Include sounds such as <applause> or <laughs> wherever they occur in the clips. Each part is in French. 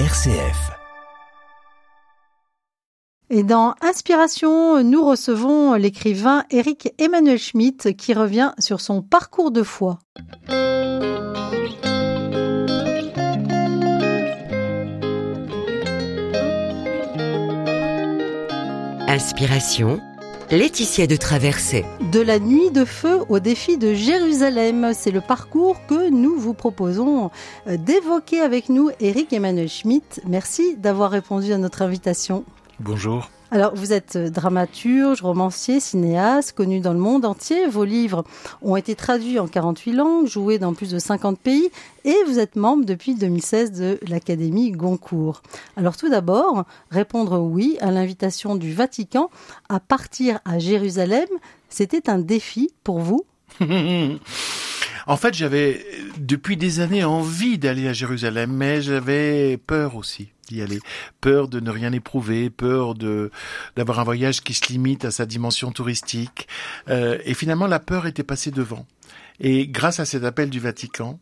RCF. Et dans Inspiration, nous recevons l'écrivain Eric Emmanuel Schmitt qui revient sur son parcours de foi. Inspiration, Laetitia de Traversée. De la nuit de feu au défi de Jérusalem, c'est le parcours que nous vous proposons euh, d'évoquer avec nous. Eric Emmanuel Schmitt, merci d'avoir répondu à notre invitation. Bonjour. Alors, vous êtes dramaturge, romancier, cinéaste, connu dans le monde entier. Vos livres ont été traduits en 48 langues, joués dans plus de 50 pays, et vous êtes membre depuis 2016 de l'Académie Goncourt. Alors, tout d'abord, répondre oui à l'invitation du Vatican à partir à Jérusalem, c'était un défi pour vous? <laughs> En fait, j'avais depuis des années envie d'aller à Jérusalem, mais j'avais peur aussi d'y aller. Peur de ne rien éprouver, peur de d'avoir un voyage qui se limite à sa dimension touristique. Euh, et finalement, la peur était passée devant. Et grâce à cet appel du Vatican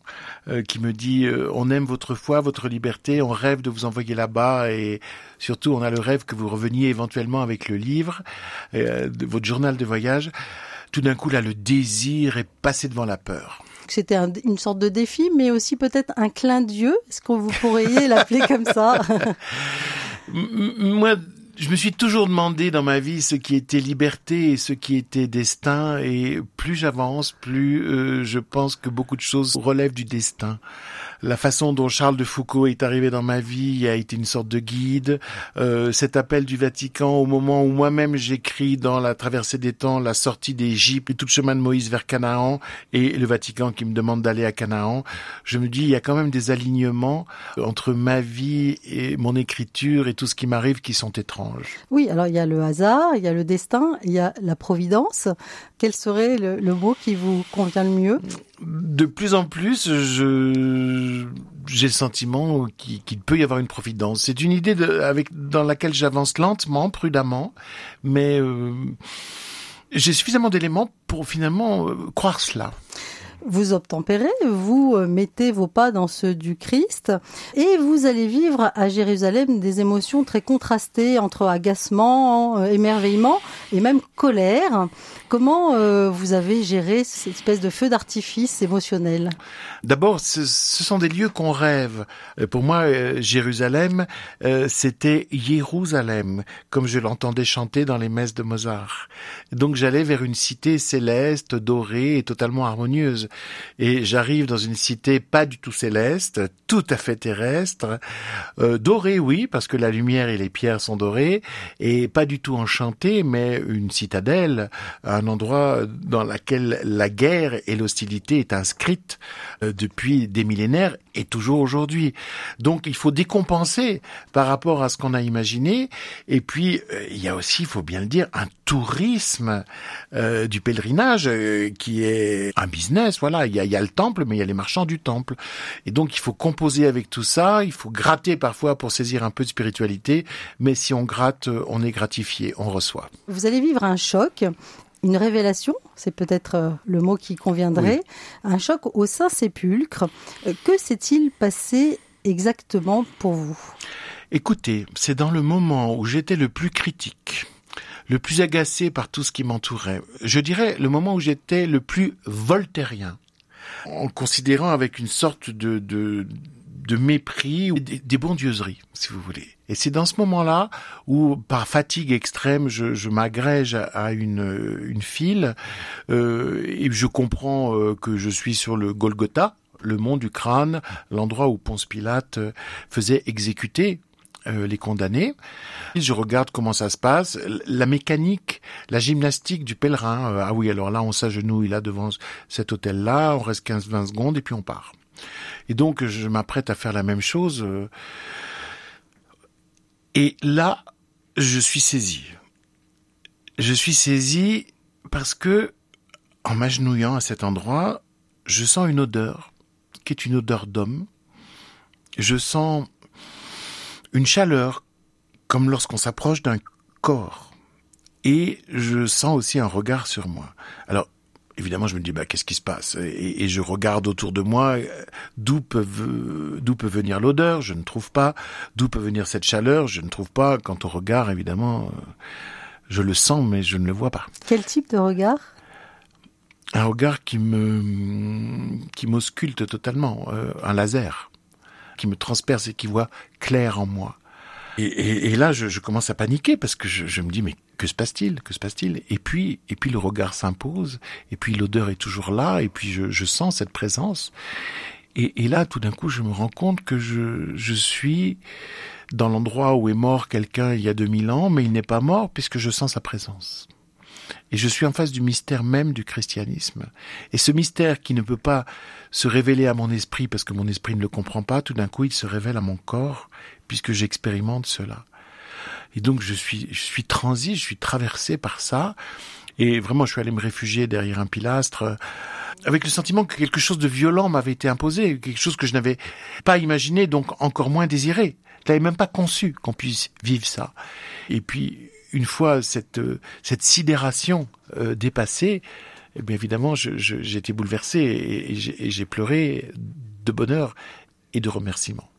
euh, qui me dit euh, on aime votre foi, votre liberté, on rêve de vous envoyer là-bas et surtout on a le rêve que vous reveniez éventuellement avec le livre, de votre journal de voyage. Tout d'un coup là, le désir est passé devant la peur c'était une sorte de défi, mais aussi peut-être un clin d'yeux. Est-ce que vous pourriez l'appeler comme ça? <laughs> Moi, je me suis toujours demandé dans ma vie ce qui était liberté et ce qui était destin. Et plus j'avance, plus euh, je pense que beaucoup de choses relèvent du destin. La façon dont Charles de Foucault est arrivé dans ma vie a été une sorte de guide. Euh, cet appel du Vatican au moment où moi-même j'écris dans la traversée des temps la sortie d'Égypte et tout le chemin de Moïse vers Canaan et le Vatican qui me demande d'aller à Canaan, je me dis il y a quand même des alignements entre ma vie et mon écriture et tout ce qui m'arrive qui sont étranges. Oui, alors il y a le hasard, il y a le destin, il y a la providence. Quel serait le, le mot qui vous convient le mieux? De plus en plus, je j'ai le sentiment qu'il peut y avoir une providence. C'est une idée de, avec, dans laquelle j'avance lentement, prudemment, mais euh, j'ai suffisamment d'éléments pour finalement euh, croire cela vous obtempérez, vous euh, mettez vos pas dans ceux du Christ et vous allez vivre à Jérusalem des émotions très contrastées entre agacement, émerveillement et même colère. Comment euh, vous avez géré cette espèce de feu d'artifice émotionnel? D'abord, ce, sont des lieux qu'on rêve. Euh, pour moi, euh, Jérusalem, c'était Jérusalem, comme je l'entendais chanter dans les messes de Mozart. Donc j'allais vers une cité céleste, dorée et totalement harmonieuse. Et j'arrive dans une cité pas du tout céleste, tout à fait terrestre, dorée, oui, parce que la lumière et les pierres sont dorées, et pas du tout enchantée, mais une citadelle, endroit dans lequel la guerre et l'hostilité est inscrite euh, depuis des millénaires et toujours aujourd'hui. Donc il faut décompenser par rapport à ce qu'on a imaginé. Et puis euh, il y a aussi, il faut bien le dire, un tourisme euh, du pèlerinage qui est un business. Voilà, il y a le temple, mais il y a les marchands du temple. Et donc il faut composer avec tout ça. Il faut gratter parfois pour saisir un peu de spiritualité. Mais si on gratte, on est gratifié, on reçoit. Vous allez vivre un choc une révélation, c'est peut-être euh, le mot qui conviendrait, un choc au Saint-Sépulcre. Euh, que s'est-il passé exactement pour vous? Écoutez, c'est dans le moment où j'étais le plus critique, le plus agacé par tout ce qui m'entourait. Je dirais le moment où j'étais le plus voltairien, en considérant avec une sorte de, de de mépris ou des, bondieuseries, si vous voulez. Et c'est dans ce moment-là où, par fatigue extrême, je, je m'agrège à une, une file euh, et je comprends euh, que je suis sur le Golgotha, le mont du crâne, l'endroit où Ponce Pilate faisait exécuter euh, les condamnés. Je regarde comment ça se passe, la mécanique, la gymnastique du pèlerin. ah oui, alors là, on s'agenouille là devant cet hôtel-là, on reste 15-20 secondes et puis on part. Et donc, je m'apprête à faire la même chose. Euh, et là, je suis saisi. Je suis saisi parce que, en m'agenouillant à cet endroit, je sens une odeur, qui est une odeur d'homme. Je sens une chaleur, comme lorsqu'on s'approche d'un corps. Et je sens aussi un regard sur moi. Alors, évidemment, je me dis, bah, qu'est-ce qui se passe? Et, je regarde autour de moi, d'où peut, d'où peut venir l'odeur, je ne trouve pas. D'où peut venir cette chaleur, je ne trouve pas. Quand on regarde, évidemment, je le sens, mais je ne le vois pas. Quel type de regard? Un regard qui me, qui m'ausculte totalement, euh, un laser, qui me transperce et qui voit clair en moi. Et, là, je, commence à paniquer parce que je, me dis mais que se passe-t-il? Que se passe-t-il? Et puis, et puis le regard s'impose, et puis l'odeur est toujours là, et puis je, sens cette présence. Et, là, tout d'un coup, je me rends compte que je, je suis dans l'endroit où est mort quelqu'un il y a 2000 ans, mais il n'est pas mort puisque je sens sa présence. Et je suis en face du mystère même du christianisme. Et ce mystère qui ne peut pas se révéler à mon esprit parce que mon esprit ne le comprend pas, tout d'un coup il se révèle à mon corps puisque j'expérimente cela. Et donc je suis, je suis transi, je suis traversé par ça. Et vraiment, je suis allé me réfugier derrière un pilastre avec le sentiment que quelque chose de violent m'avait été imposé, quelque chose que je n'avais pas imaginé, donc encore moins désiré. Je n'avais même pas conçu qu'on puisse vivre ça. Et puis, une fois cette, cette sidération euh, dépassée, eh bien évidemment, j'ai été bouleversé et j'ai pleuré de bonheur et de remerciement.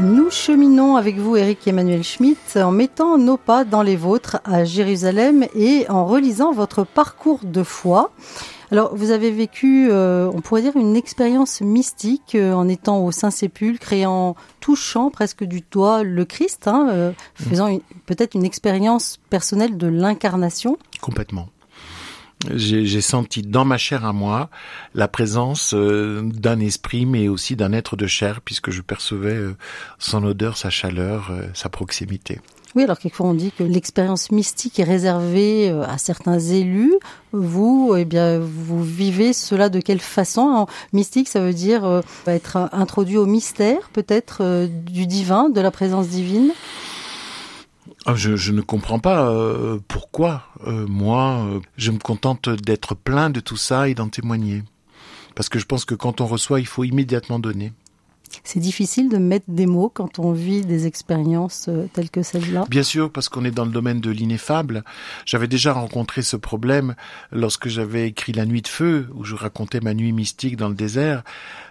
Nous cheminons avec vous, Eric Emmanuel Schmitt, en mettant nos pas dans les vôtres à Jérusalem et en relisant votre parcours de foi. Alors, vous avez vécu, euh, on pourrait dire, une expérience mystique euh, en étant au Saint-Sépulcre et en touchant presque du doigt le Christ, hein, euh, faisant peut-être une expérience personnelle de l'incarnation. Complètement j'ai senti dans ma chair à moi la présence euh, d'un esprit, mais aussi d'un être de chair, puisque je percevais euh, son odeur, sa chaleur, euh, sa proximité. Oui, alors quelquefois on dit que l'expérience mystique est réservée à certains élus. Vous, eh bien, vous vivez cela de quelle façon? Mystique, ça veut dire être introduit au mystère, peut-être du divin, de la présence divine? Ah, je, je, ne comprends pas euh, pourquoi euh, moi euh, je me contente d'être plein de tout ça et d'en témoigner. Parce que je pense que quand on reçoit, il faut immédiatement donner. C'est difficile de mettre des mots quand on vit des expériences euh, telles que celle-là Bien sûr, parce qu'on est dans le domaine de l'ineffable. J'avais déjà rencontré ce problème lorsque j'avais écrit La nuit de feu, où je racontais ma nuit mystique dans le désert.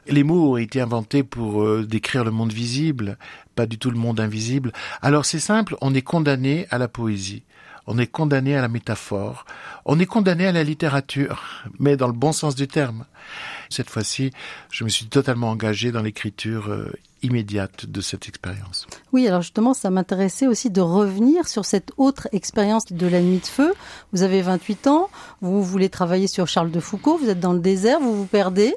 Les mots ont été inventés pour euh, décrire le monde visible, pas du tout le monde invisible. Alors c'est simple, on est condamné à la poésie on est condamné à la métaphore, on est condamné à la littérature, mais dans le bon sens du terme. Cette fois-ci, je me suis totalement engagé dans l'écriture euh, immédiate de cette expérience. Oui, alors justement, ça m'intéressait aussi de revenir sur cette autre expérience de la nuit de feu. Vous avez 28 ans, vous voulez travailler sur Charles de Foucault, vous êtes dans le désert, vous vous perdez.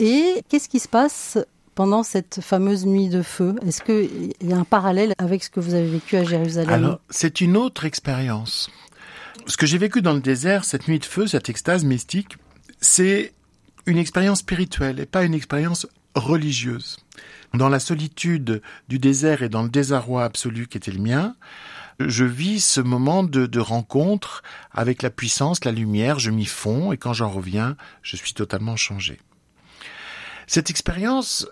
Et qu'est-ce qui se passe pendant cette fameuse nuit de feu? Est-ce qu'il y a un parallèle avec ce que vous avez vécu à Jérusalem? Alors, c'est une autre expérience. Ce que j'ai vécu dans le désert, cette nuit de feu, cette extase mystique, c'est une expérience spirituelle et pas une expérience religieuse. Dans la solitude du désert et dans le désarroi absolu qui était le mien, je vis ce moment de, rencontre avec la puissance, la lumière, je m'y fonds et quand j'en reviens, je suis totalement changé. Cette expérience,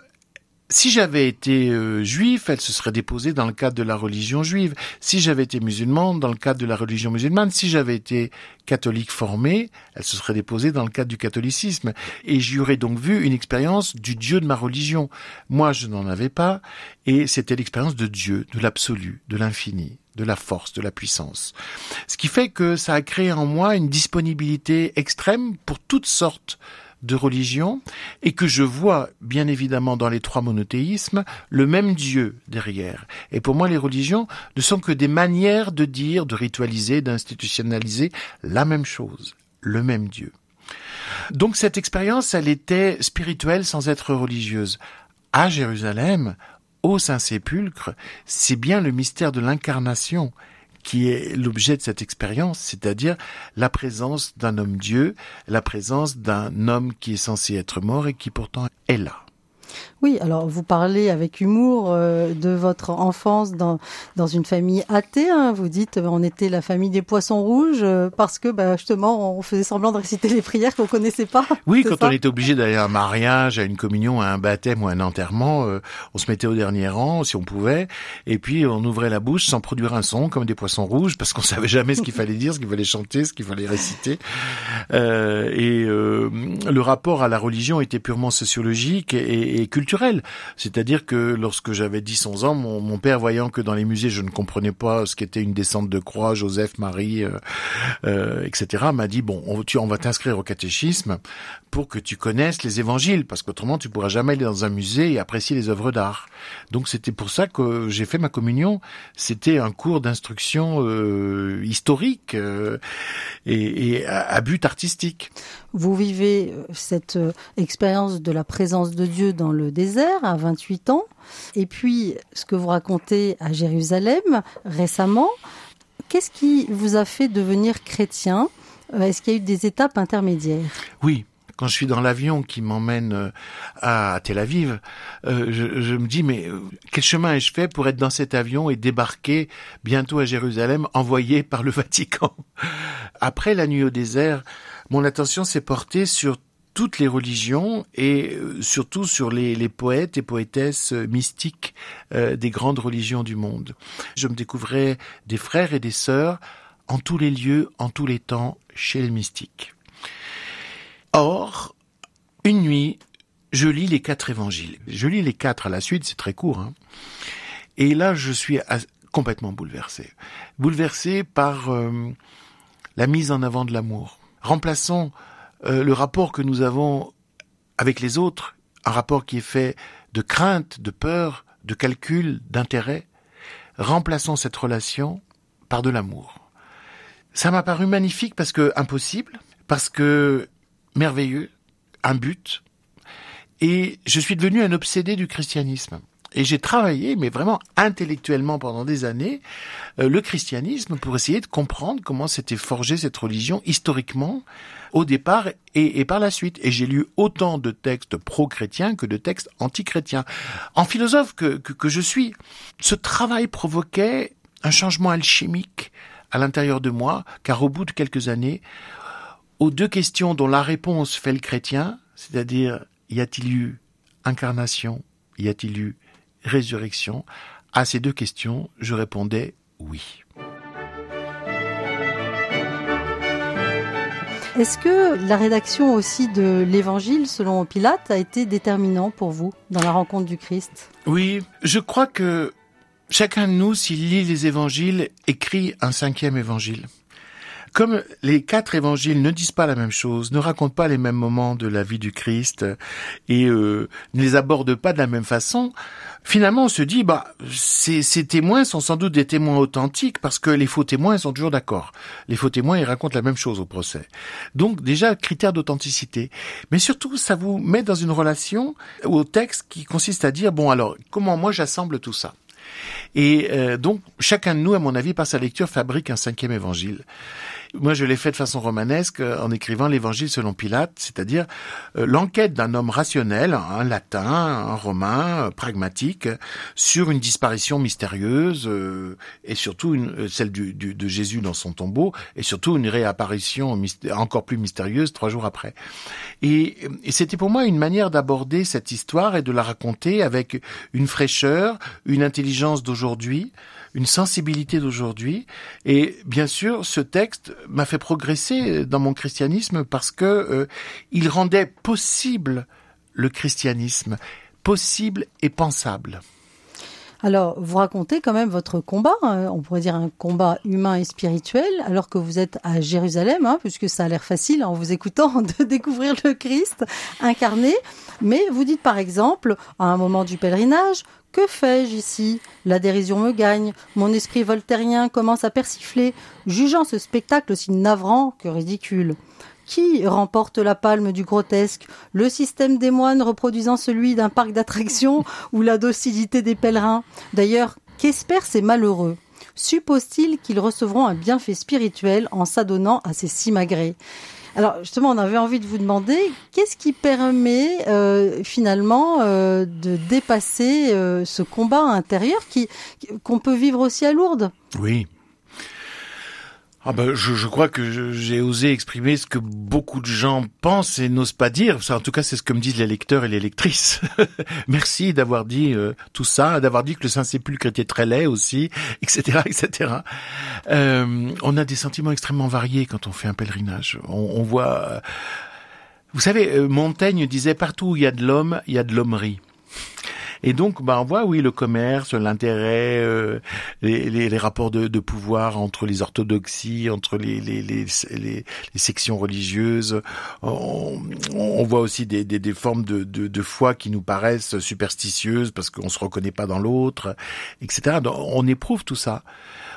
si j'avais été euh, juif, elle se serait déposée dans le cadre de la religion juive. Si j'avais été musulman, dans le cadre de la religion musulmane. Si j'avais été catholique formé, elle se serait déposée dans le cadre du catholicisme. Et j'y aurais donc vu une expérience du Dieu de ma religion. Moi, je n'en avais pas. Et c'était l'expérience de Dieu, de l'absolu, de l'infini de la force, de la puissance. Ce qui fait que ça a créé en moi une disponibilité extrême pour toutes sortes de religion et que je vois bien évidemment dans les trois monothéismes le même Dieu derrière. Et pour moi les religions ne sont que des manières de dire, de ritualiser, d'institutionnaliser la même chose, le même Dieu. Donc cette expérience, elle était spirituelle sans être religieuse. À Jérusalem, au Saint-Sépulcre, c'est bien le mystère de l'incarnation qui est l'objet de cette expérience, c'est-à-dire la présence d'un homme Dieu, la présence d'un homme qui est censé être mort et qui pourtant est là. Oui, alors vous parlez avec humour euh, de votre enfance dans, dans une famille athée. Hein. Vous dites on était la famille des poissons rouges euh, parce que bah, justement on faisait semblant de réciter les prières qu'on connaissait pas. <laughs> Oui, quand on était obligé d'aller à un mariage, à une communion, à un baptême ou à un enterrement, euh, on se mettait au dernier rang si on pouvait, et puis on ouvrait la bouche sans produire un son comme des poissons rouges parce qu'on <laughs> savait jamais ce qu'il fallait dire, ce qu'il fallait chanter, ce qu'il fallait réciter. et le rapport à la religion était purement sociologique et, et culturel c'est-à-dire que lorsque j'avais 10-11 ans, mon, père, voyant que dans les musées, je ne comprenais pas ce qu'était une descente de croix, Joseph, Marie, euh, euh, etc., m'a dit, bon, on, tu, on va t'inscrire au catéchisme pour que tu connaisses les évangiles, parce qu'autrement, tu pourras jamais aller dans un musée et apprécier les œuvres d'art. Donc c'était pour ça que j'ai fait ma communion. C'était un cours d'instruction euh, historique et, à but artistique. Vous vivez cette expérience de la présence de Dieu dans le à 28 ans. Et puis, ce que vous racontez à Jérusalem récemment, qu'est-ce qui vous a fait devenir chrétien? Euh, Est-ce qu'il y a eu des étapes intermédiaires? Oui, quand je suis dans l'avion qui m'emmène euh, à Tel Aviv, euh, je, me dis mais quel chemin ai-je fait pour être dans cet avion et débarquer bientôt à Jérusalem, envoyé par le <laughs> Vatican? Après la nuit au désert, mon attention s'est portée sur toutes les religions et euh, surtout sur les, poètes et poétesses euh, mystiques euh, des grandes religions du monde. Je me découvrais des frères et des sœurs en tous les lieux, en tous les temps, chez les mystiques. Or, une nuit, je lis les quatre évangiles. Je lis les quatre à la suite, c'est très court. Hein. Et là, je suis complètement bouleversé. Bouleversé par la mise en avant de l'amour. Remplaçons euh, le rapport que nous avons avec les autres, un rapport qui est fait de crainte, de peur, de calcul, d'intérêt, remplaçons cette relation par de l'amour. Ça m'a paru magnifique parce que impossible, parce que merveilleux, un but, et je suis devenu un obsédé du christianisme. Et j'ai travaillé, mais vraiment intellectuellement pendant des années, euh, le christianisme pour essayer de comprendre comment s'était forgée cette religion historiquement au départ et, par la suite. Et j'ai lu autant de textes pro-chrétiens que de textes anti-chrétiens. En philosophe que, que je suis, ce travail provoquait un changement alchimique à l'intérieur de moi, car au bout de quelques années, aux deux questions dont la réponse fait le chrétien, c'est-à-dire y a-t-il eu incarnation, y a-t-il eu résurrection À ces deux questions, je répondais oui. Est-ce que la rédaction aussi de l'Évangile selon Pilate a été déterminant pour vous dans la rencontre du Christ? Oui, je crois que chacun de nous, s'il lit les Évangiles, écrit un cinquième Évangile. Comme les quatre évangiles ne disent pas la même chose, ne racontent pas les mêmes moments de la vie du Christ et euh, ne les abordent pas de la même façon, finalement on se dit bah ces, ces, témoins sont sans doute des témoins authentiques parce que les faux témoins sont toujours d'accord. Les faux témoins ils racontent la même chose au procès. Donc déjà critère d'authenticité, mais surtout ça vous met dans une relation au texte qui consiste à dire bon alors comment moi j'assemble tout ça? Et euh, donc chacun de nous, à mon avis, par sa lecture, fabrique un cinquième évangile. Moi, je l'ai fait de façon romanesque euh, en écrivant l'Évangile selon Pilate, c'est-à-dire euh, l'enquête d'un homme rationnel, un latin, un romain, euh, pragmatique, sur une disparition mystérieuse et surtout une, celle du, de Jésus dans son tombeau et surtout une réapparition encore plus mystérieuse trois jours après. Et, et c'était pour moi une manière d'aborder cette histoire et de la raconter avec une fraîcheur, une intelligence d'aujourd'hui, une sensibilité d'aujourd'hui. Et bien sûr, ce texte m'a fait progresser dans mon christianisme parce que euh, il rendait possible le christianisme, possible et pensable. Alors, vous racontez quand même votre combat, hein, on pourrait dire un combat humain et spirituel, alors que vous êtes à Jérusalem, hein, puisque ça a l'air facile en vous écoutant <laughs> de découvrir le Christ incarné. Mais vous dites par exemple, à un moment du pèlerinage, que fais-je ici? La dérision me gagne, mon esprit voltairien commence à persifler, jugeant ce spectacle aussi navrant que ridicule. Qui remporte la palme du grotesque? Le système des moines reproduisant celui d'un parc d'attractions ou la docilité des pèlerins. D'ailleurs, qu'espèrent ces malheureux? Suppose-t-il qu'ils recevront un bienfait spirituel en s'adonnant à ces simagrées? Alors justement, on avait envie de vous demander qu'est-ce qui permet euh, finalement euh, de dépasser euh, ce combat intérieur qui qu'on peut vivre aussi à Lourdes? Oui. Ah ben, je, je crois que j'ai osé exprimer ce que beaucoup de gens pensent et n'osent pas dire. Ça, en tout cas, c'est ce que me disent les lecteurs et les lectrices. <laughs> Merci d'avoir dit euh, tout ça, d'avoir dit que le Saint-Sépulcre était très laid aussi, etc., etc. Euh, on a des sentiments extrêmement variés quand on fait un pèlerinage. On, on voit... Euh, vous savez, euh, Montaigne disait partout où il y a de l'homme, il y a de l'hommerie. Et donc, bah, on voit, oui, le commerce, l'intérêt, euh, les, les, les, rapports de, de, pouvoir entre les orthodoxies, entre les, les, les, sections religieuses. On, on voit aussi des, des, des formes de, de, de, foi qui nous paraissent superstitieuses parce qu'on se reconnaît pas dans l'autre, etc. Donc, on éprouve tout ça.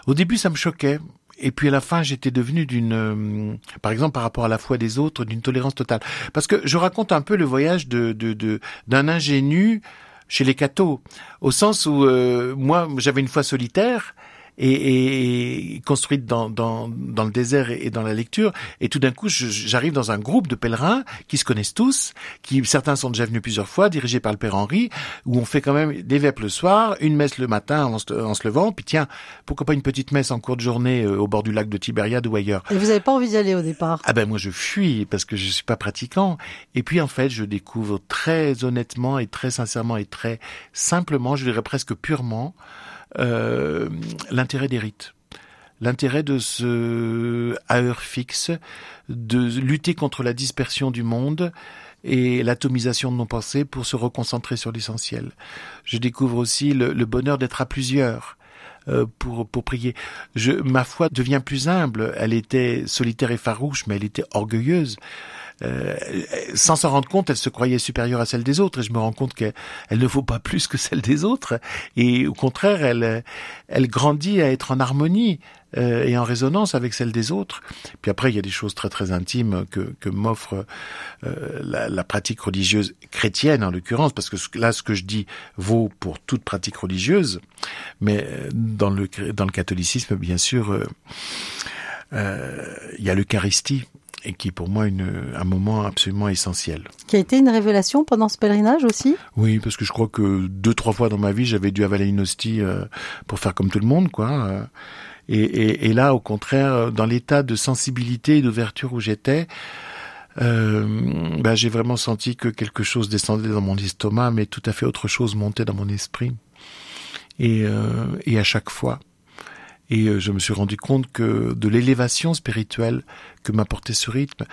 Au début, ça me choquait. Et puis à la fin, j'étais devenu d'une, euh, par exemple par rapport à la foi des autres, d'une tolérance totale. Parce que je raconte un peu le voyage de d'un de, ingénu chez les cathos, au sens où euh, moi j'avais une foi solitaire et, et construite dans, dans, dans, le désert et, dans la lecture. Et tout d'un coup, j'arrive dans un groupe de pèlerins qui se connaissent tous, qui certains sont déjà venus plusieurs fois, dirigés par le Père Henri, où on fait quand même des vêpres le soir, une messe le matin en se, en se, levant, puis tiens, pourquoi pas une petite messe en cours de journée euh, au bord du lac de Tibériade ou ailleurs. Et vous n'avez pas envie d'y aller au départ? Ah ben moi je fuis parce que je suis pas pratiquant. Et puis en fait, je découvre très honnêtement et très sincèrement et très simplement, je dirais presque purement, euh, l'intérêt des rites l'intérêt de ce à heure fixe, de lutter contre la dispersion du monde et l'atomisation de nos pensées pour se reconcentrer sur l'essentiel. Je découvre aussi le, le bonheur d'être à plusieurs. Euh, pour pour prier. Je, ma foi devient plus humble. Elle était solitaire et farouche, mais elle était orgueilleuse. Euh, sans s'en rendre compte, elle se croyait supérieure à celle des autres. Et je me rends compte qu'elle ne vaut pas plus que celle des autres. Et au contraire, elle, elle grandit à être en harmonie euh, et en résonance avec celle des autres. Puis après, il y a des choses très très intimes que, que m'offre euh, la, la, pratique religieuse chrétienne en l'occurrence, parce que là, ce que je dis vaut pour toute pratique religieuse, mais dans le dans le catholicisme, bien sûr, euh, euh il y a l'Eucharistie et qui est pour moi une, un moment absolument essentiel. Qui a été une révélation pendant ce pèlerinage aussi? Oui, parce que je crois que deux, trois fois dans ma vie, j'avais dû avaler une hostie euh, pour faire comme tout le monde, quoi. Euh, et, et, et là, au contraire, dans l'état de sensibilité et d'ouverture où j'étais, euh, bah, j'ai vraiment senti que quelque chose descendait dans mon estomac, mais tout à fait autre chose montait dans mon esprit. Et, euh, et à chaque fois, et euh, je me suis rendu compte que de l'élévation spirituelle que m'apportait ce rythme.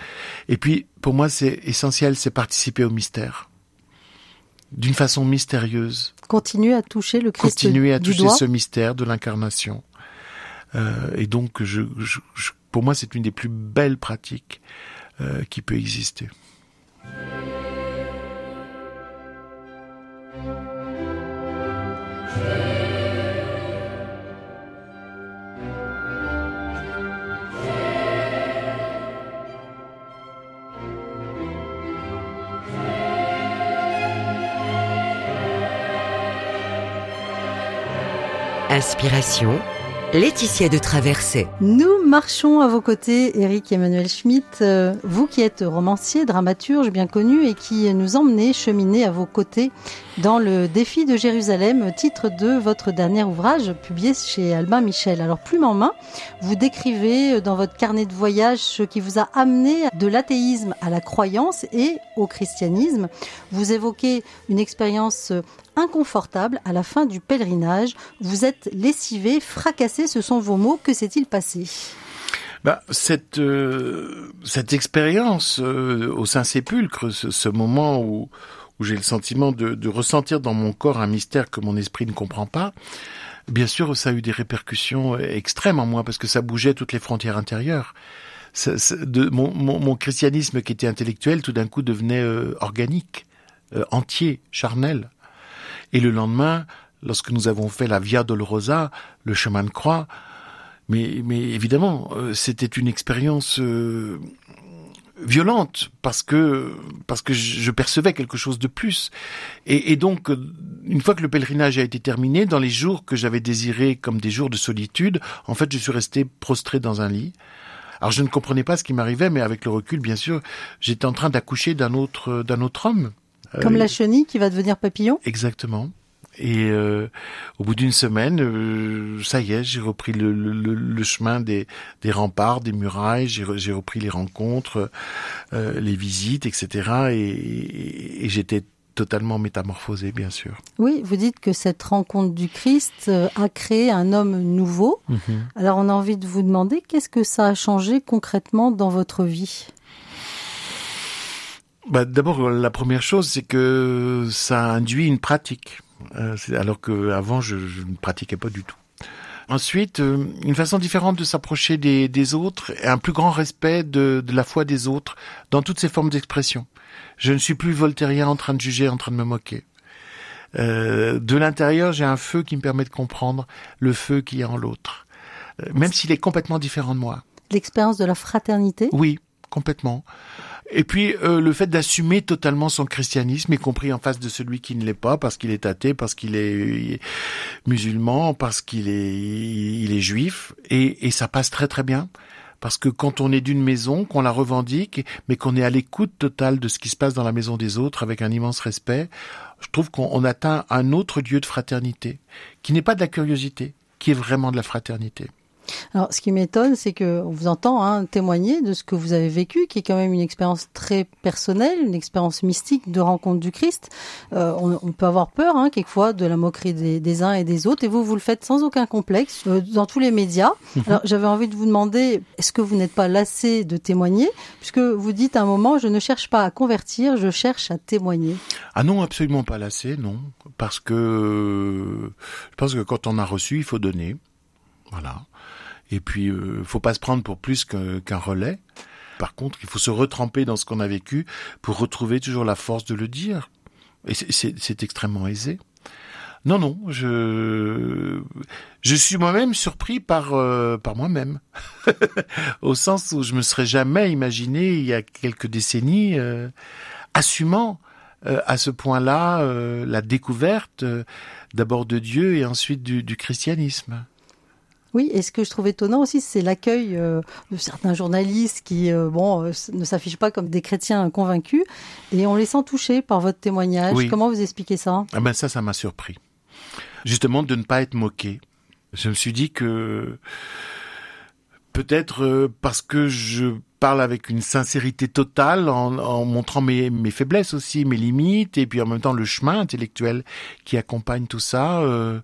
Et puis, pour moi, c'est essentiel, c'est participer au mystère. D'une façon mystérieuse. Continuer à toucher le Christ Continuer à toucher doigt. ce mystère de l'incarnation. Euh, et donc, je, je, je, pour moi, c'est une des plus belles pratiques euh, qui peut exister. Inspiration, Laetitia de Traversée. Nous marchons à vos côtés, Eric Emmanuel Schmitt, euh, vous qui êtes romancier, dramaturge bien connu et qui nous emmenez cheminer à vos côtés dans le défi de Jérusalem, titre de votre dernier ouvrage publié chez Albin Michel. Alors plume en main, vous décrivez dans votre carnet de voyage ce qui vous a amené de l'athéisme à la croyance et au christianisme. Vous évoquez une expérience inconfortable à la fin du pèlerinage. Vous êtes lessivé, fracassé, ce sont vos mots. Que s'est-il passé? Bah, cette euh, cette expérience euh, au Saint-Sépulcre, ce, moment où j'ai le sentiment de, ressentir dans mon corps un mystère que mon esprit ne comprend pas, bien sûr, ça a eu des répercussions extrêmes en moi parce que ça bougeait toutes les frontières intérieures. De, mon, christianisme qui était intellectuel, tout d'un coup devenait euh, organique, entier, charnel. Et le lendemain, lorsque nous avons fait la Via Dolorosa, le chemin de croix, mais, mais évidemment, euh, c'était une expérience euh, violente parce que parce que je percevais quelque chose de plus. Et, et, donc, une fois que le pèlerinage a été terminé, dans les jours que j'avais désirés comme des jours de solitude, en fait, je suis resté prostré dans un lit Alors je ne comprenais pas ce qui m'arrivait, mais avec le recul, bien sûr, j'étais en train d'accoucher d'un autre, d'un autre homme. Comme la chenille qui va devenir papillon? Exactement. Et euh, au bout d'une semaine, euh, ça y est, j'ai repris le, le, le, chemin des, des, remparts, des murailles, j'ai repris les rencontres, euh, les visites, etc. Et, et, et j'étais totalement métamorphosé, bien sûr. Oui, vous dites que cette rencontre du Christ a créé un homme nouveau. -hmm. Alors on a envie de vous demander, qu'est-ce que ça a changé concrètement dans votre vie? Bah, D'abord, la première chose, c'est que ça induit une pratique, euh, alors qu'avant, je, je ne pratiquais pas du tout. Ensuite, euh, une façon différente de s'approcher des, des, autres et un plus grand respect de, de, la foi des autres dans toutes ses formes d'expression. Je ne suis plus voltairien en train de juger, en train de me moquer. Euh, de l'intérieur, j'ai un feu qui me permet de comprendre le feu qui est en l'autre, même s'il est complètement différent de moi. L'expérience de la fraternité? Oui, complètement. Et puis euh, le fait d'assumer totalement son christianisme, y compris en face de celui qui ne l'est pas, parce qu'il est athée, parce qu'il est musulman, parce qu'il est, il est juif, et, et ça passe très très bien. Parce que quand on est d'une maison, qu'on la revendique, mais qu'on est à l'écoute totale de ce qui se passe dans la maison des autres avec un immense respect, je trouve qu'on atteint un autre lieu de fraternité, qui n'est pas de la curiosité, qui est vraiment de la fraternité. Alors, ce qui m'étonne, c'est que on vous entend hein, témoigner de ce que vous avez vécu, qui est quand même une expérience très personnelle, une expérience mystique de rencontre du Christ. Euh, on, on, peut avoir peur, hein, quelquefois, de la moquerie des, des, uns et des autres, et vous, vous le faites sans aucun complexe euh, dans tous les médias. Mmh. Alors, j'avais envie de vous demander, est-ce que vous n'êtes pas lassé de témoigner, puisque vous dites à un moment, je ne cherche pas à convertir, je cherche à témoigner. Ah non, absolument pas lassé, non, parce que je pense que quand on a reçu, il faut donner. Voilà. Et puis, euh, faut pas se prendre pour plus qu'un qu relais. Par contre, il faut se retremper dans ce qu'on a vécu pour retrouver toujours la force de le dire. Et c'est extrêmement aisé. Non, non, je je suis moi-même surpris par euh, par moi-même, <laughs> au sens où je me serais jamais imaginé il y a quelques décennies euh, assumant euh, à ce point-là euh, la découverte euh, d'abord de Dieu et ensuite du, du christianisme. Oui, et ce que je trouve étonnant aussi, c'est l'accueil euh, de certains journalistes qui, euh, bon, euh, ne s'affichent pas comme des chrétiens convaincus, et on les sent touchés par votre témoignage. Oui. Comment vous expliquez ça? Ah ben ça, ça m'a surpris. Justement, de ne pas être moqué. Je me suis dit que peut-être parce que je parle avec une sincérité totale en, en montrant mes, mes, faiblesses aussi, mes limites, et puis en même temps le chemin intellectuel qui accompagne tout ça. Euh,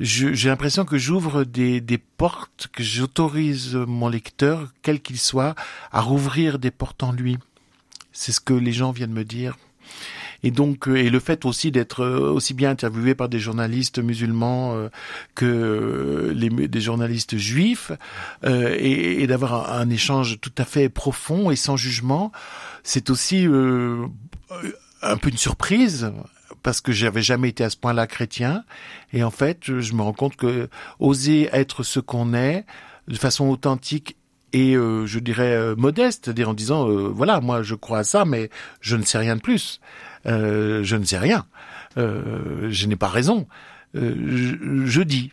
j'ai l'impression que j'ouvre des, des, portes, que j'autorise mon lecteur, quel qu'il soit, à rouvrir des portes en lui. C'est ce que les gens viennent me dire. Et donc, et le fait aussi d'être aussi bien interviewé par des journalistes musulmans euh, que les, des journalistes juifs, euh, et, et d'avoir un, un, échange tout à fait profond et sans jugement, c'est aussi euh, un peu une surprise parce que j'avais jamais été à ce point-là chrétien. Et en fait, je me rends compte que oser être ce qu'on est de façon authentique et euh, je dirais euh, modeste, c'est-à-dire en disant euh, voilà, moi je crois à ça, mais je ne sais rien de plus. Je ne sais rien. Je n'ai pas raison. Je, dis,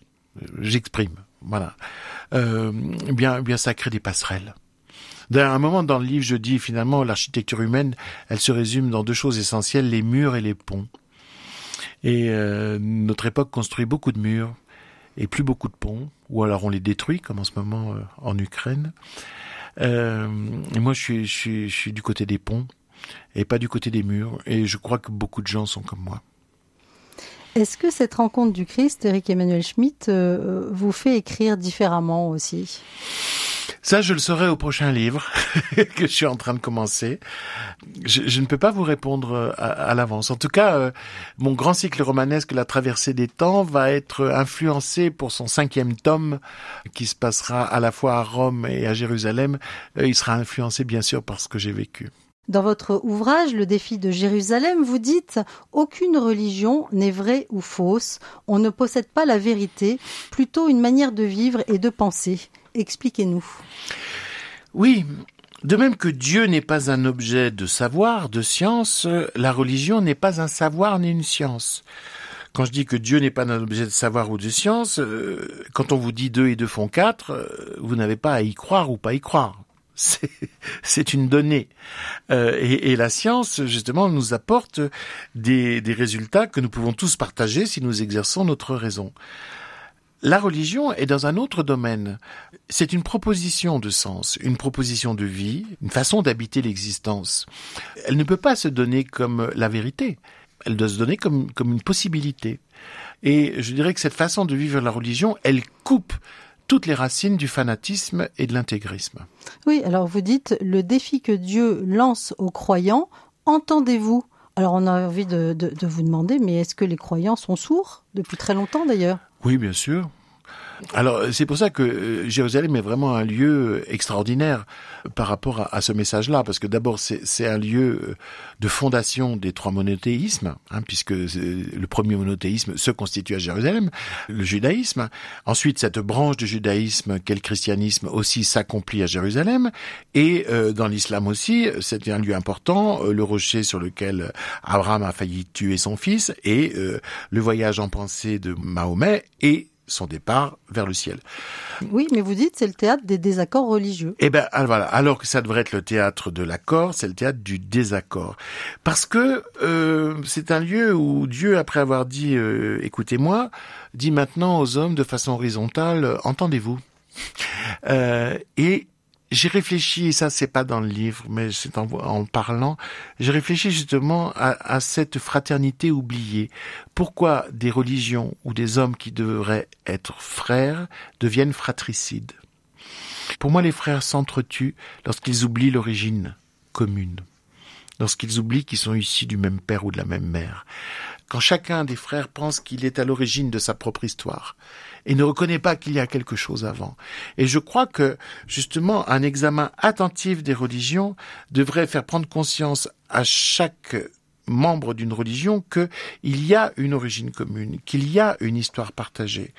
j'exprime. Voilà. bien, bien, ça crée des passerelles. D'un un moment dans le livre, je dis finalement l'architecture humaine, elle se résume dans deux choses essentielles les murs et les ponts. Et euh, notre époque construit beaucoup de murs et plus beaucoup de ponts, ou alors on les détruit, comme en ce moment euh, en Ukraine. Euh, moi, je suis, je, suis, du côté des ponts et pas du côté des murs. Et je crois que beaucoup de gens sont comme moi. Est-ce que cette rencontre du Christ, Eric Emmanuel Schmitt, vous fait écrire différemment aussi? Ça, je le saurai au prochain livre <laughs> que je suis en train de commencer. Je, ne peux pas vous répondre à, à l'avance. En tout cas, euh, mon grand cycle romanesque, La traversée des temps, va être influencé pour son cinquième tome, qui se passera à la fois à Rome et à Jérusalem. Euh, il sera influencé, bien sûr, par ce que j'ai vécu. Dans votre ouvrage Le défi de Jérusalem, vous dites Aucune religion n'est vraie ou fausse, on ne possède pas la vérité, plutôt une manière de vivre et de penser. Expliquez-nous. Oui, de même que Dieu n'est pas un objet de savoir, de science, la religion n'est pas un savoir ni une science. Quand je dis que Dieu n'est pas un objet de savoir ou de science, euh, quand on vous dit deux et deux font quatre, euh, vous n'avez pas à y croire ou pas y croire. <laughs> c'est une donnée. Euh, et, la science, justement, nous apporte des résultats que nous pouvons tous partager si nous exerçons notre raison. La religion est dans un autre domaine. C'est une proposition de sens, une proposition de vie, une façon d'habiter l'existence. Elle ne peut pas se donner comme la vérité. Elle doit se donner comme, comme une possibilité. Et je dirais que cette façon de vivre la religion, elle coupe toutes les racines du fanatisme et de l'intégrisme. Oui, alors vous dites le défi que Dieu lance aux croyants, entendez-vous? Alors on a envie de, de, de vous demander, mais est-ce que les croyants sont sourds depuis très longtemps d'ailleurs? Oui, bien sûr. Alors c'est pour ça que euh, Jérusalem est vraiment un lieu extraordinaire par rapport à, ce message-là, parce que d'abord c'est un lieu euh, de fondation des trois monothéismes, hein, puisque le premier monothéisme se constitue à Jérusalem, le judaïsme. Ensuite cette branche du judaïsme qu'est le christianisme aussi s'accomplit à Jérusalem, et euh, dans l'islam aussi c'est un lieu important, le rocher sur lequel Abraham a failli tuer son fils, et le voyage en pensée de Mahomet, et son départ vers le ciel. Oui, mais vous dites c'est le théâtre des désaccords religieux. Eh ben ah, voilà, alors que ça devrait être le théâtre de l'accord, c'est le théâtre du désaccord, parce que euh, c'est un lieu où Dieu, après avoir dit euh, écoutez-moi, dit maintenant aux hommes de façon horizontale entendez-vous? Euh, et j'ai réfléchi, et ça c'est pas dans le livre, mais c'est en, parlant, j'ai réfléchi justement à, à, cette fraternité oubliée. Pourquoi des religions ou des hommes qui devraient être frères deviennent fratricides? Pour moi, les frères s'entretuent lorsqu'ils oublient l'origine commune, lorsqu'ils oublient qu'ils sont issus du même père ou de la même mère, quand chacun des frères pense qu'il est à l'origine de sa propre histoire et ne reconnaît pas qu'il y a quelque chose avant. Et je crois que, justement, un examen attentif des religions devrait faire prendre conscience à chaque membre d'une religion qu'il y a une origine commune, qu'il y a une histoire partagée.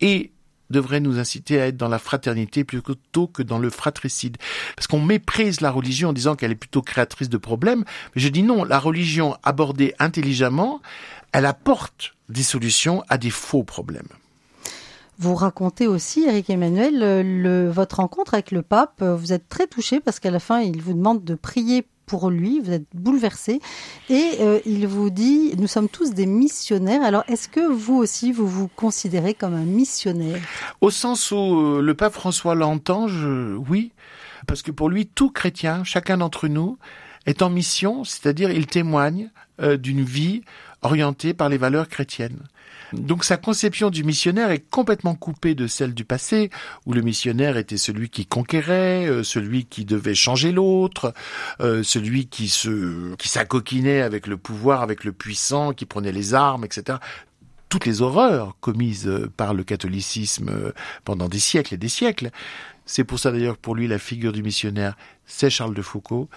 Et devrait nous inciter à être dans la fraternité plutôt que dans le fratricide. Parce qu'on méprise la religion en disant qu'elle est plutôt créatrice de problèmes. Mais je dis non, la religion abordée intelligemment, elle apporte des solutions à des faux problèmes. Vous racontez aussi, Eric Emmanuel, votre rencontre avec le pape. Vous êtes très touché parce qu'à la fin, il vous demande de prier pour lui, vous êtes bouleversé, et euh, il vous dit, nous sommes tous des missionnaires. Alors, est-ce que vous aussi, vous vous considérez comme un missionnaire? Au sens où euh, le pape François l'entend, oui, parce que pour lui, tout chrétien, chacun d'entre nous, est en mission, c'est-à-dire il témoigne euh, d'une vie orientée par les valeurs chrétiennes. Donc sa conception du missionnaire est complètement coupée de celle du passé, où le missionnaire était celui qui conquérait, euh, celui qui devait changer l'autre, euh, celui qui se, qui s'acoquinait avec le pouvoir, avec le puissant, qui prenait les armes, etc toutes les horreurs commises euh, par le catholicisme pendant des siècles et des siècles. C'est pour ça d'ailleurs pour lui la figure du missionnaire, c'est Charles de Foucault,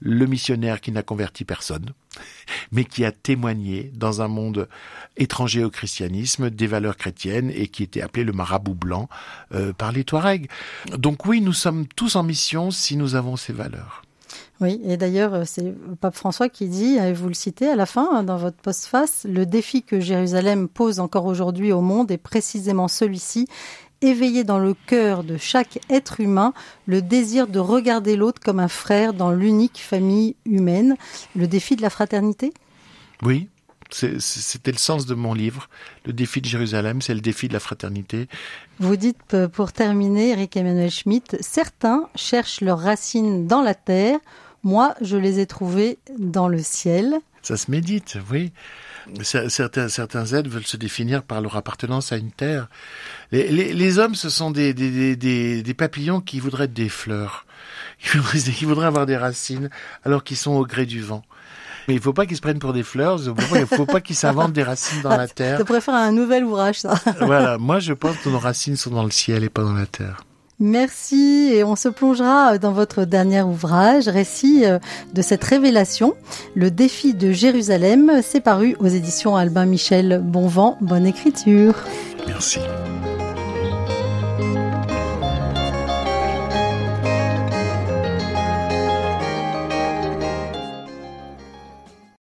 le missionnaire qui n'a converti personne, mais qui a témoigné dans un monde étranger au christianisme des valeurs chrétiennes et qui était appelé le marabout blanc euh, par les Touaregs. Donc oui, nous sommes tous en mission si nous avons ces valeurs. Oui, et d'ailleurs, euh, c'est Pape François qui dit, et vous le citez à la fin, hein, dans votre postface, le défi que Jérusalem pose encore aujourd'hui au monde est précisément celui-ci, éveiller dans le cœur de chaque être humain le désir de regarder l'autre comme un frère dans l'unique famille humaine, le défi de la fraternité? Oui, c'était le sens de mon livre. Le défi de Jérusalem, c'est le défi de la fraternité. Vous dites, euh, pour terminer, Eric Emmanuel Schmitt, certains cherchent leurs racines dans la terre, moi je les ai trouvées dans le ciel. Ça se médite, oui. Certains, certains êtres veulent se définir par leur appartenance à une terre. Les, les, les hommes, ce sont des, des, des, des, papillons qui voudraient être des fleurs, <laughs> qui voudraient, avoir des racines, alors qu'ils sont au gré du vent. Mais il faut pas qu'ils se prennent pour des fleurs, il faut pas qu'ils s'inventent des racines dans la <laughs> terre. Je préfère un nouvel ouvrage, ça. voilà, moi je pense que nos racines sont dans le ciel et pas dans la terre. Merci et on se plongera dans votre dernier ouvrage, récit euh, de cette révélation, Le défi de Jérusalem. C'est paru aux éditions Albin Michel. Bon vent, bonne écriture. Merci.